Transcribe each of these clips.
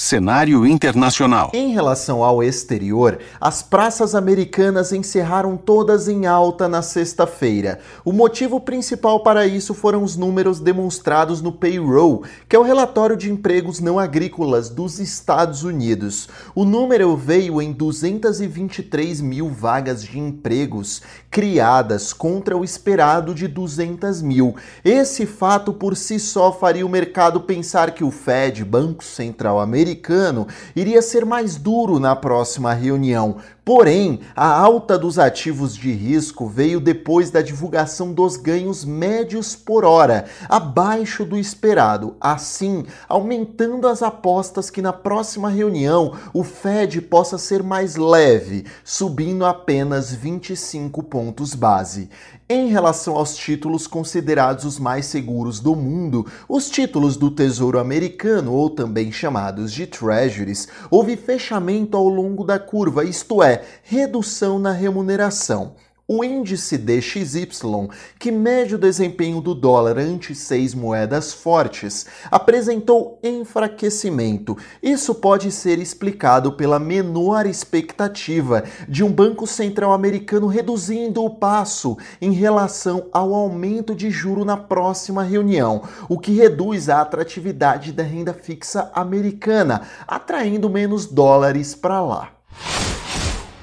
Cenário internacional. Em relação ao exterior, as praças americanas encerraram todas em alta na sexta-feira. O motivo principal para isso foram os números demonstrados no payroll, que é o relatório de empregos não agrícolas dos Estados Unidos. O número veio em 223 mil vagas de empregos criadas contra o esperado de 200 mil. Esse fato por si só faria o mercado pensar que o Fed, Banco Central Americano, americano iria ser mais duro na próxima reunião. Porém, a alta dos ativos de risco veio depois da divulgação dos ganhos médios por hora, abaixo do esperado, assim aumentando as apostas que na próxima reunião o Fed possa ser mais leve, subindo apenas 25 pontos base. Em relação aos títulos considerados os mais seguros do mundo, os títulos do Tesouro Americano, ou também chamados de Treasuries, houve fechamento ao longo da curva, isto é, redução na remuneração. O índice DXY, que mede o desempenho do dólar ante seis moedas fortes, apresentou enfraquecimento. Isso pode ser explicado pela menor expectativa de um Banco Central americano reduzindo o passo em relação ao aumento de juro na próxima reunião, o que reduz a atratividade da renda fixa americana, atraindo menos dólares para lá.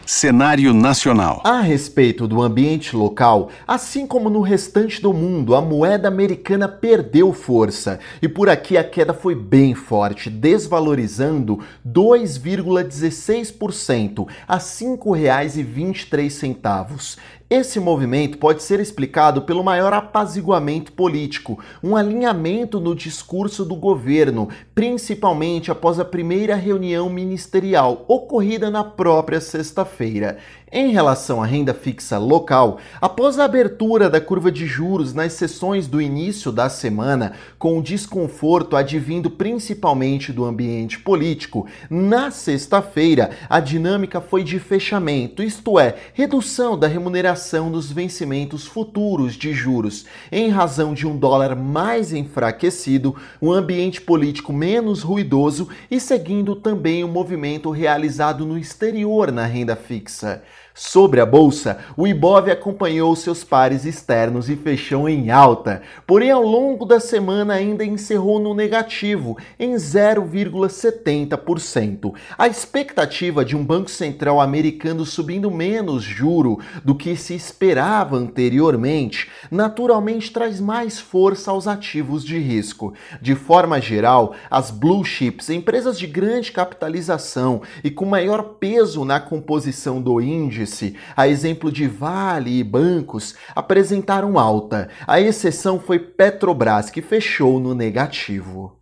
Cenário nacional. A respeito do ambiente local, assim como no restante do mundo, a moeda americana perdeu força e por aqui a queda foi bem forte, desvalorizando 2,16% a R$ 5,23. Esse movimento pode ser explicado pelo maior apaziguamento político, um alinhamento no discurso do governo, principalmente após a primeira reunião ministerial ocorrida na própria sexta-feira. Em relação à renda fixa local, após a abertura da curva de juros nas sessões do início da semana, com desconforto advindo principalmente do ambiente político, na sexta-feira a dinâmica foi de fechamento, isto é, redução da remuneração dos vencimentos futuros de juros, em razão de um dólar mais enfraquecido, um ambiente político menos ruidoso e seguindo também o movimento realizado no exterior na renda fixa. Sobre a bolsa, o Ibov acompanhou seus pares externos e fechou em alta, porém ao longo da semana ainda encerrou no negativo, em 0,70%. A expectativa de um Banco Central americano subindo menos juro do que se esperava anteriormente, naturalmente traz mais força aos ativos de risco. De forma geral, as blue chips, empresas de grande capitalização e com maior peso na composição do índice, índice, a exemplo de Vale e bancos, apresentaram alta. A exceção foi Petrobras, que fechou no negativo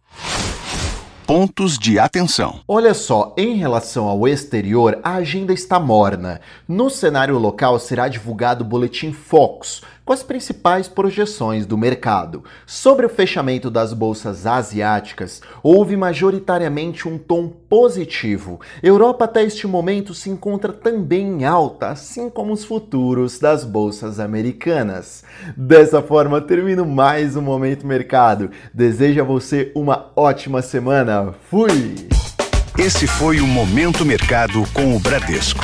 pontos de atenção. Olha só, em relação ao exterior, a agenda está morna. No cenário local será divulgado o boletim Fox, com as principais projeções do mercado. Sobre o fechamento das bolsas asiáticas, houve majoritariamente um tom positivo. Europa até este momento se encontra também em alta, assim como os futuros das bolsas americanas. Dessa forma, termino mais um Momento Mercado. Desejo a você uma ótima semana. Fui! Esse foi o Momento Mercado com o Bradesco